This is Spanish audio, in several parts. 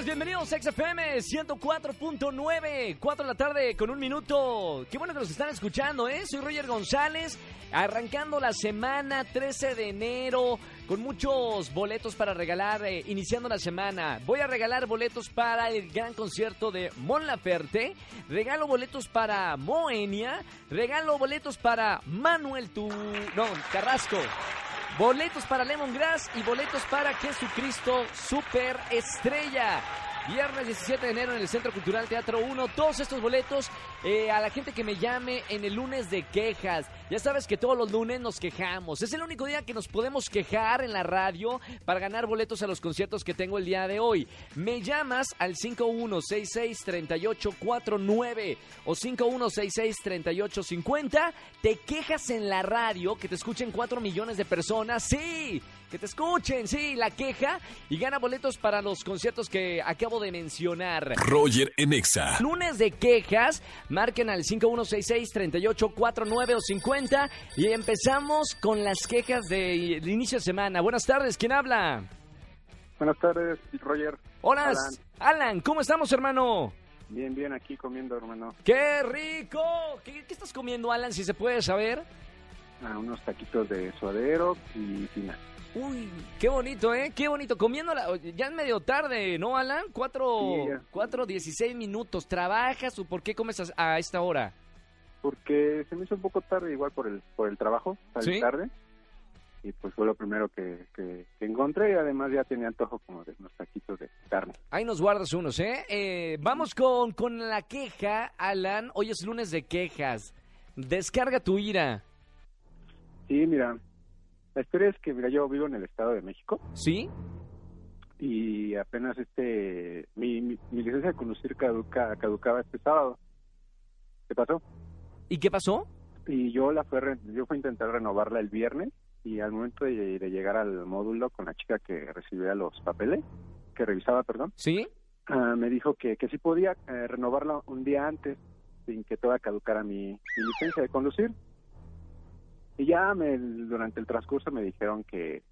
bienvenidos a XFM 104.9, 4 de la tarde con un minuto. Qué bueno que nos están escuchando, ¿eh? Soy Roger González, arrancando la semana 13 de enero con muchos boletos para regalar, eh, iniciando la semana. Voy a regalar boletos para el gran concierto de Mon Laferte, regalo boletos para Moenia, regalo boletos para Manuel Tu... no, Carrasco. Boletos para Lemongrass y boletos para Jesucristo Super Estrella. Viernes 17 de enero en el Centro Cultural Teatro 1. Todos estos boletos eh, a la gente que me llame en el lunes de quejas. Ya sabes que todos los lunes nos quejamos. Es el único día que nos podemos quejar en la radio para ganar boletos a los conciertos que tengo el día de hoy. Me llamas al 5166-3849 o 5166-3850. Te quejas en la radio que te escuchen 4 millones de personas. Sí que te escuchen, sí, la queja y gana boletos para los conciertos que acabo de mencionar. Roger en Exa. Lunes de quejas, marquen al 5166-3849 o 50 y empezamos con las quejas de, de inicio de semana. Buenas tardes, ¿quién habla? Buenas tardes, Roger. Hola, Alan. Alan, ¿cómo estamos, hermano? Bien, bien, aquí comiendo, hermano. ¡Qué rico! ¿Qué, qué estás comiendo, Alan, si se puede saber? Ah, unos taquitos de suadero y fina. Uy, qué bonito, ¿eh? Qué bonito. Comiendo la... Ya es medio tarde, ¿no, Alan? Cuatro, Sí, cuatro, dieciséis minutos. ¿Trabajas o por qué comes a, a esta hora? Porque se me hizo un poco tarde, igual por el por el trabajo, salí ¿Sí? tarde. Y pues fue lo primero que, que, que encontré y además ya tenía antojo como de unos taquitos de carne. Ahí nos guardas unos, ¿eh? Eh, vamos con, con la queja, Alan. Hoy es lunes de quejas. Descarga tu ira. Sí, mira, la historia es que, mira, yo vivo en el Estado de México ¿Sí? y apenas este, mi, mi, mi licencia de conducir caduca, caducaba este sábado. ¿Qué pasó? ¿Y qué pasó? Y yo la fue, re- yo fui a intentar renovarla el viernes y al momento de, de llegar al módulo con la chica que recibía los papeles, que revisaba, perdón, ¿Sí? ah, me dijo que, que sí podía eh, renovarla un día antes sin que toda caducara mi, mi licencia de conducir. Y ya me, durante el transcurso me dijeron que,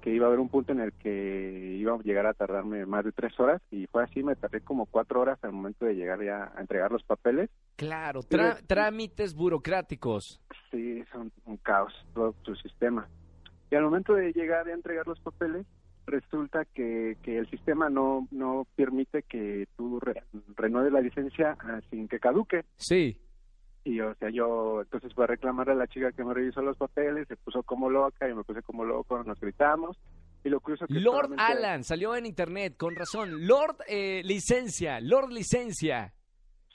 que iba a haber un punto en el que iba a llegar a tardarme más de tres horas y fue así, me tardé como cuatro horas al momento de llegar ya a entregar los papeles Claro, tra- trámites burocráticos. Sí, es un, un caos todo su sistema. Y al momento de llegar a entregar los papeles, resulta que, que el sistema no, no permite que tú re- renueves la licencia ah, sin que caduque. Sí. Y o sea, yo entonces fui a reclamar a la chica que me revisó los papeles, se puso como loca y me puse como loco, nos gritamos. Y lo curioso que Lord solamente- Alan, salió en internet, con razón. Lord eh, licencia, Lord licencia.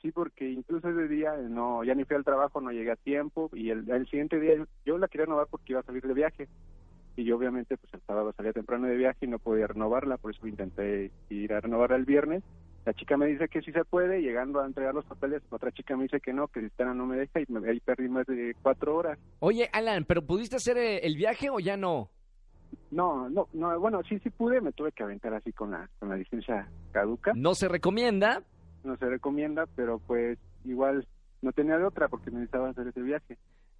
Sí, porque incluso ese día eh, no, ya ni fui al trabajo, no llegué a tiempo y el, el siguiente día yo, yo la quería renovar porque iba a salir de viaje y yo obviamente pues el sábado salía temprano de viaje y no podía renovarla, por eso intenté ir a renovarla el viernes. La chica me dice que sí se puede, llegando a entregar los papeles, otra chica me dice que no, que Cristana no me deja y me, ahí perdí más de cuatro horas. Oye, Alan, ¿pero pudiste hacer eh, el viaje o ya no? No, no, no, bueno, sí, sí pude, me tuve que aventar así con la, con la licencia caduca, No se recomienda. no se recomienda, pero pues igual no tenía de otra porque necesitaba hacer ese viaje.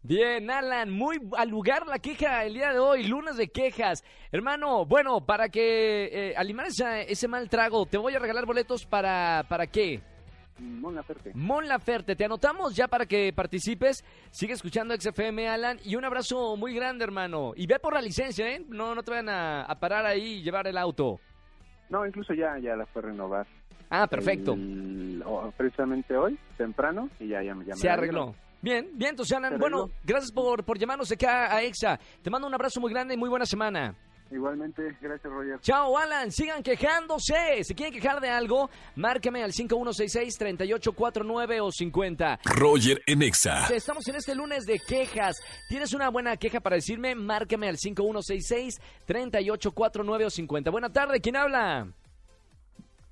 Bien, Alan, muy al lugar la queja el día de hoy, lunes de quejas. Hermano, bueno, para que eh, alimar ese mal trago, te voy a regalar boletos para, ¿para qué? Mon Laferte. Mon Laferte, te anotamos ya para que participes. Sigue escuchando XFM, Alan, y un abrazo muy grande, hermano. Y ve por la licencia, ¿eh? No, no te vayan a, a parar ahí y llevar el auto. No, incluso ya, ya la fue a renovar. Ah, perfecto. El- o- precisamente hoy, temprano, y ya, ya, me- ya Se arregló. Bien, bien, entonces, Alan, bueno, gracias por, por llamarnos acá a EXA. Te mando un abrazo muy grande y muy buena semana. Igualmente, gracias, Roger. Chao, Alan. Sigan quejándose. Si quieren quejar de algo, márcame al 5166-3849 o 50. Roger en Exa. Estamos en este lunes de quejas. ¿Tienes una buena queja para decirme? Márcame al 5166-3849 o 50. Buena tarde, ¿quién habla?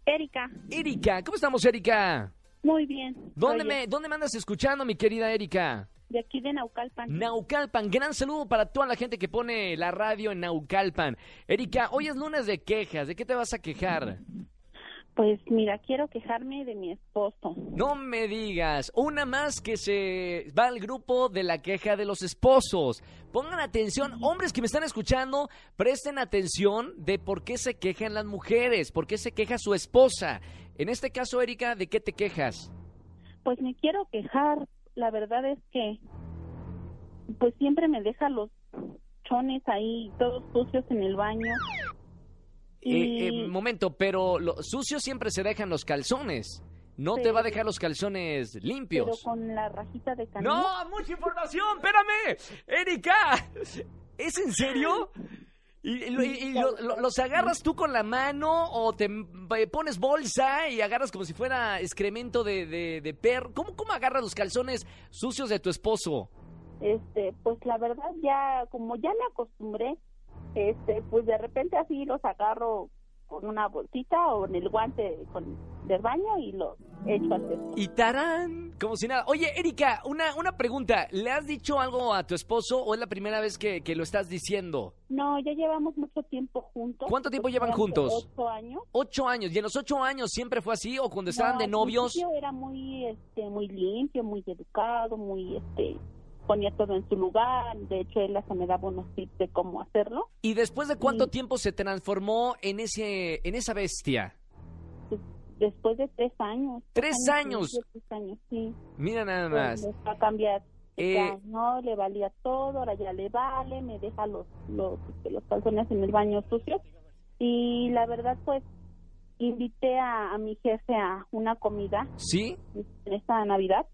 Erika, Erika. ¿Cómo estamos, Erika? Muy bien. ¿Dónde me, ¿Dónde me andas escuchando, mi querida Erika? de aquí de Naucalpan. Naucalpan, gran saludo para toda la gente que pone la radio en Naucalpan. Erika, hoy es lunes de quejas, ¿de qué te vas a quejar? Pues mira, quiero quejarme de mi esposo. No me digas, una más que se va al grupo de la queja de los esposos. Pongan atención, hombres que me están escuchando, presten atención de por qué se quejan las mujeres, por qué se queja su esposa. En este caso, Erika, ¿de qué te quejas? Pues me quiero quejar. La verdad es que pues siempre me deja los chones ahí todos sucios en el baño. Eh, Y- eh, momento, pero lo, sucios siempre se dejan los calzones. No te va a dejar los calzones pero limpios. con la rajita de canela. ¡No! ¡Mucha información! ¡Espérame! ¡Erika! ¿Es en serio? ¿Y, y y- y lo- lo- los agarras tú con la mano o te pones bolsa y agarras como si fuera excremento de, de, de perro? ¿Cómo, ¿Cómo agarras los calzones sucios de tu esposo? Este, pues la verdad ya, como ya me acostumbré, este, pues de repente así los agarro con una bolsita o en el guante con, del baño y los echo al cesto. Y tarán, como si nada. Oye, Erika, una, una pregunta. ¿Le has dicho algo a tu esposo o es la primera vez que, que lo estás diciendo? No, ya llevamos mucho tiempo juntos. ¿Cuánto tiempo llevan juntos? Ocho años. Ocho años. ¿Y en los ocho años siempre fue así o cuando estaban No, de novios? principio era muy, este, muy limpio, muy educado, muy, este, ponía todo en su lugar. De hecho, él hasta me daba unos tips de cómo hacerlo. ¿Y después de cuánto Sí. tiempo se transformó en ese en esa bestia? Después de tres años. ¿Tres y años? Tres años, sí. Mira nada Pues, más. empezó a cambiar. Eh, Ya, no, le valía todo, ahora ya le vale, me deja los, los, los calzones en el baño sucios. Y la verdad, pues, invité a, a mi jefe a una comida ¿Sí? en esta Navidad.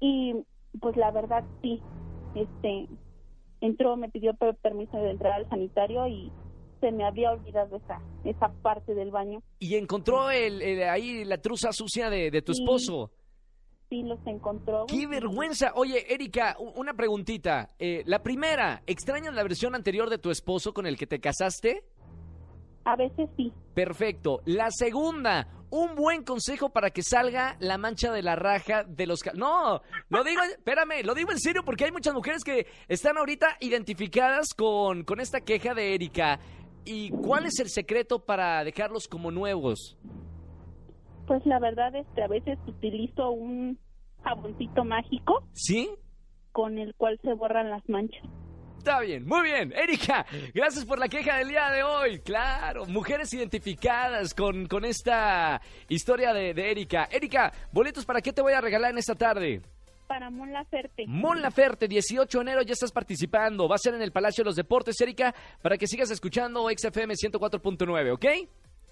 Y pues la verdad, sí, este, entró, me pidió per- permiso de entrar al sanitario y se me había olvidado esa, esa parte del baño. Y encontró el, el- ahí la truza sucia de, de tu Sí. esposo. Sí, los encontró. ¡Qué vergüenza! Oye, Erika, una preguntita. Eh, la primera, ¿extrañas la versión anterior de tu esposo con el que te casaste? A veces sí. Perfecto. La segunda, un buen consejo para que salga la mancha de la raja de los... No, lo digo, espérame, lo digo en serio porque hay muchas mujeres que están ahorita identificadas con, con esta queja de Erika. ¿Y cuál es el secreto para dejarlos como nuevos? Pues la verdad es que a veces utilizo un jaboncito mágico ¿Sí? con el cual se borran las manchas. Está bien, muy bien. Erika, gracias por la queja del día de hoy. Claro, mujeres identificadas con, con esta historia de, de Erika. Erika, boletos para qué te voy a regalar en esta tarde. Para Mon Laferte. Mon Laferte, 18 de enero, ya estás participando. Va a ser en el Palacio de los Deportes, Erika, para que sigas escuchando XFM 104.9, ¿ok?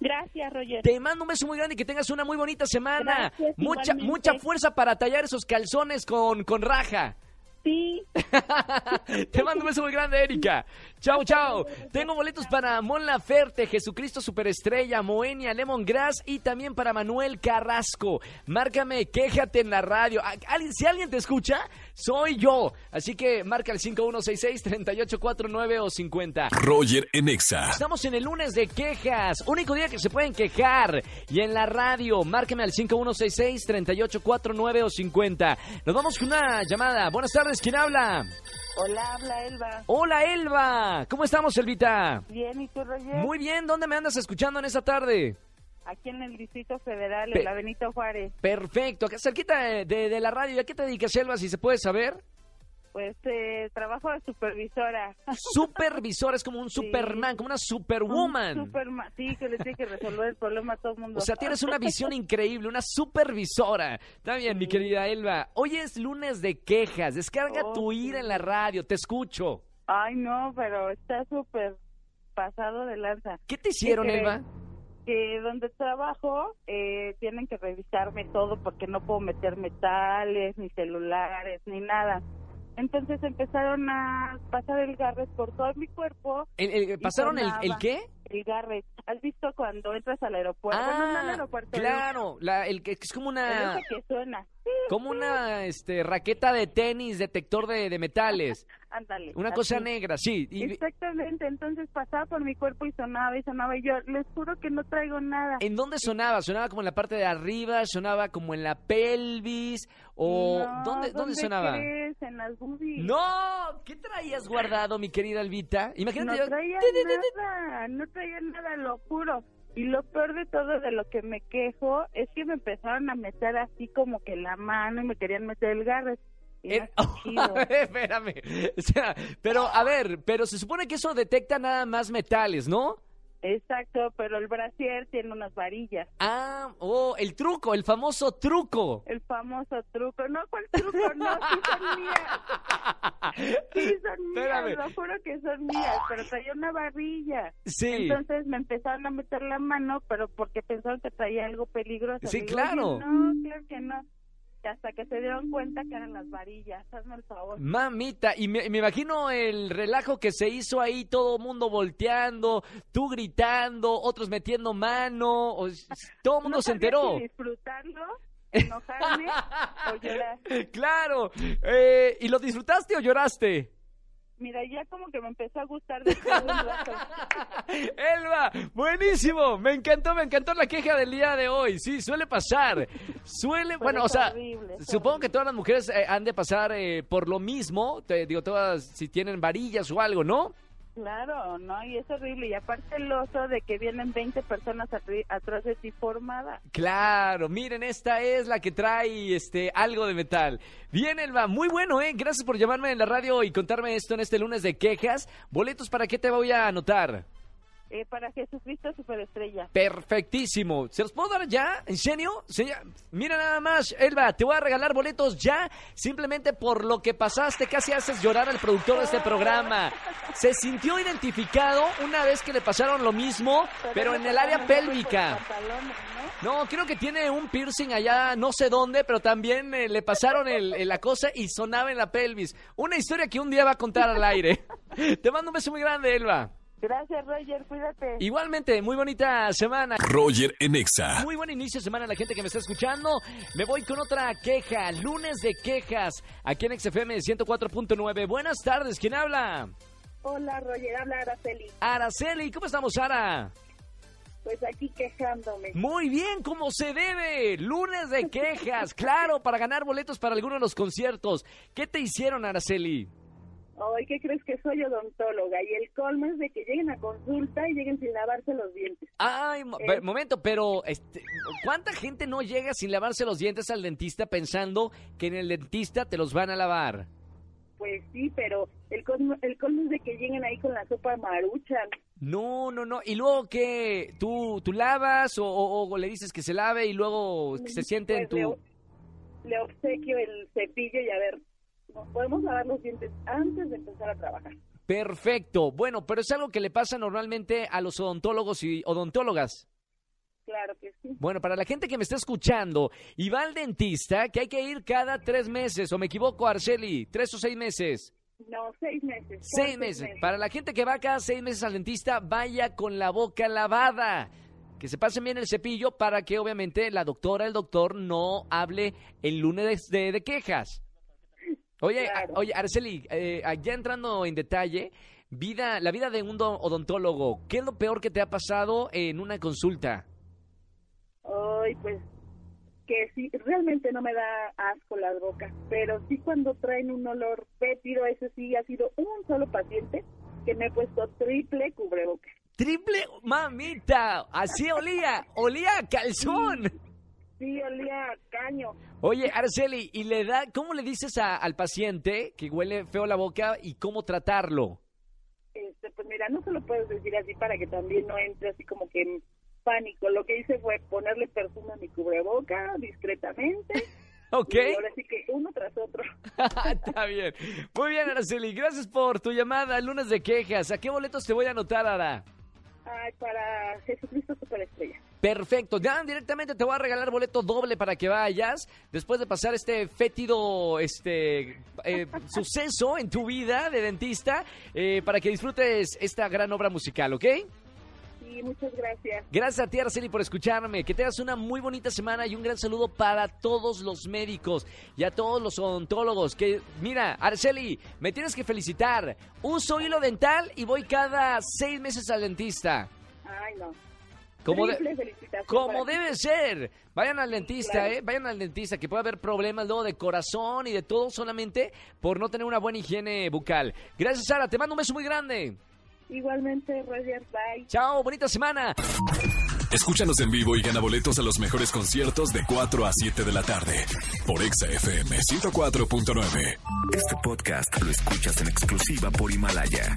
Gracias, Roger. Te mando un beso muy grande y que tengas una muy bonita semana. Gracias, mucha, igualmente. mucha fuerza para tallar esos calzones con, con raja. Sí, Te mando un beso muy grande, Erika. Chao, chao. Tengo boletos para Mon Laferte, Jesucristo Superestrella, Moenia, Lemongrass y también para Manuel Carrasco. Márcame, quéjate en la radio. A- alguien- Si alguien te escucha, soy yo. Así que marca el 5166-3849 o 50. Roger en Exa. Estamos en el lunes de quejas, único día que se pueden quejar. Y en la radio, márqueme al 5166-3849 o 50. Nos vamos con una llamada. Buenas tardes, ¿quién habla? hola, habla Elba. Hola, Elba. ¿Cómo estamos, Elvita? Bien, ¿y tú, Roger? Muy bien, ¿dónde me andas escuchando en esta tarde? Aquí en el Distrito Federal, Pe- en la Benito Juárez. Perfecto, acá cerquita de, de- de la radio. ¿Y a qué te dedicas, Elba, si se puede saber? Pues eh, trabajo de supervisora. Supervisor, es como un Superman, como una Superwoman. Superma- sí, que le tiene que resolver el problema a todo el mundo. O sea, tienes una visión increíble, una supervisora. Está bien, mi querida Elba. Hoy es lunes de quejas. Descarga Oh, tu ira sí. en la radio. Te escucho. Ay, no, pero está súper pasado de lanza. ¿Qué te hicieron, crees? Elba? Que donde trabajo eh, tienen que revisarme todo porque no puedo meter metales, ni celulares, ni nada. Entonces empezaron a pasar el garres por todo mi cuerpo, El- el- ¿Pasaron el, el qué? El garret. ¿Has visto cuando entras al aeropuerto? Bueno, no al Ah, aeropuerto. claro, la, el que es como una que suena. Como una este raqueta de tenis detector de, de metales, ándale. una cosa así. negra, sí. y- Exactamente, entonces pasaba por mi cuerpo y sonaba y sonaba y yo les juro que no traigo nada. ¿En dónde sonaba? ¿Sonaba como en la parte de arriba? ¿Sonaba como en la pelvis? ¿O No, dónde, dónde sonaba? crees? En las boobies. ¡No! ¿Qué traías guardado, mi querida Albita? Imagínate No yo- traía ti. nada, no traía nada, lo juro. Y lo peor de todo de lo que me quejo es que me empezaron a meter así como que la mano y me querían meter el no Eh, chido. Espérame. O sea, pero, a ver, pero se supone que eso detecta nada más metales, ¿no? Exacto, pero el brasier tiene unas varillas. Ah, oh, el truco, el famoso truco. El famoso truco. No, ¿cuál truco? No, sí son mías. Sí son mías, Espérame. lo juro que son mías, pero traía una varilla. Sí. Entonces me empezaron a meter la mano, pero porque pensaron que traía algo peligroso. Sí, digo, claro. "Oye, No, claro que no. Hasta que se dieron cuenta que eran las varillas. Hazme el favor. Mamita, y me, me imagino el relajo que se hizo ahí, todo el mundo volteando, tú gritando, otros metiendo mano, o- todo el mundo no se enteró. si disfrutarlo, enojarme o llorar. Claro, eh, ¿y lo disfrutaste o lloraste? Mira, ya como que me empezó a gustar de. Elba, buenísimo, me encantó, me encantó la queja del día de hoy, sí, suele pasar, suele, Pero bueno, o sea, horrible, supongo que todas las mujeres eh, han de pasar eh, por lo mismo, te digo, todas si tienen varillas o algo, ¿no? Claro, ¿no? Y es horrible. Y aparte el oso de que vienen 20 personas atrás de ti formada. Claro, miren, esta es la que trae este algo de metal. Bien, Elba, muy bueno, ¿eh? Gracias por llamarme en la radio y contarme esto en este lunes de quejas. Boletos, ¿para qué te voy a anotar? Eh, para Jesucristo Superestrella. Perfectísimo. ¿Se los puedo dar ya? ¿En serio? Sí. Mira nada más, Elba, te voy a regalar boletos ya, simplemente por lo que pasaste, casi haces llorar al productor de este programa. Se sintió identificado una vez que le pasaron lo mismo, pero en el área pélvica. ¿no? No, creo que tiene un piercing allá, no sé dónde, pero también eh, le pasaron el- el- la cosa y sonaba en la pelvis. Una historia que un día va a contar al aire. Te mando un beso muy grande, Elba. Gracias, Roger. Cuídate. Igualmente, muy bonita semana. Roger en Exa. Muy buen inicio de semana a la gente que me está escuchando. Me voy con otra queja, lunes de quejas, aquí en XFM 104.9. Buenas tardes, ¿quién habla? Hola, Roger. Habla Araceli. Araceli, ¿cómo estamos, Ara? Pues aquí quejándome. Muy bien, como se debe. Lunes de quejas, claro, para ganar boletos para alguno de los conciertos. ¿Qué te hicieron, Araceli? Hoy, ¿qué crees que soy odontóloga? Y el colmo es de que lleguen a consulta y lleguen sin lavarse los dientes. Ay, mo- Eh. momento, pero este, ¿cuánta gente no llega sin lavarse los dientes al dentista pensando que en el dentista te los van a lavar? Pues sí, pero el colmo, el colmo es de que lleguen ahí con la sopa maruchan. No, no, no. ¿Y luego qué? ¿Tú, tú lavas o, o- o le dices que se lave y luego que se siente en Pues le, tu... o- le obsequio el cepillo y a ver, nos podemos lavar los dientes antes de empezar a trabajar. Perfecto. Bueno, pero es algo que le pasa normalmente a los odontólogos y odontólogas. Claro que sí. Bueno, para la gente que me está escuchando y va al dentista, que hay que ir cada tres meses, o me equivoco, Arceli, tres o seis meses. No, seis meses. Seis meses. Para la gente que va cada seis meses al dentista, vaya con la boca lavada. Que se pasen bien el cepillo para que obviamente la doctora, el doctor no hable el lunes de, de quejas. Oye, Claro. a- oye, Araceli, eh, ya entrando en detalle, vida, la vida de un do- odontólogo, ¿qué es lo peor que te ha pasado en una consulta? Ay, pues que sí, realmente no me da asco las bocas, pero sí cuando traen un olor fétido, ese sí ha sido un solo paciente que me he puesto triple cubrebocas. Triple, mamita, así olía, olía a calzón. Sí, olía a caño. Oye, Araceli, ¿y le da, cómo le dices a- al paciente que huele feo la boca y cómo tratarlo? Este, pues mira, no se lo puedes decir así para que también no entre así como que en pánico. Lo que hice fue ponerle perfume a mi cubreboca discretamente. ¿Ok? Y ahora sí que uno tras otro. Está bien. Muy bien, Araceli. Gracias por tu llamada. Lunes de quejas. ¿A qué boletos te voy a anotar, Ara? Ay, para Jesucristo Superestrella. Perfecto. Ya directamente te voy a regalar boleto doble para que vayas después de pasar este fétido este eh, suceso en tu vida de dentista eh, para que disfrutes esta gran obra musical, ¿ok? Sí, muchas gracias. Gracias a ti, Araceli, por escucharme. Que tengas una muy bonita semana y un gran saludo para todos los médicos y a todos los odontólogos. Que, mira, Araceli, me tienes que felicitar. Uso hilo dental y voy cada seis meses al dentista. Ay, no. Como, de- como debe ser. Vayan al dentista, claro. ¿eh? Vayan al dentista, que puede haber problemas luego de corazón y de todo solamente por no tener una buena higiene bucal. Gracias, Sara. Te mando un beso muy grande. Igualmente, Roger, bye. Chao, bonita semana. Escúchanos en vivo y gana boletos a los mejores conciertos de 4 a 7 de la tarde por Exa FM 104.9. Este podcast lo escuchas en exclusiva por Himalaya.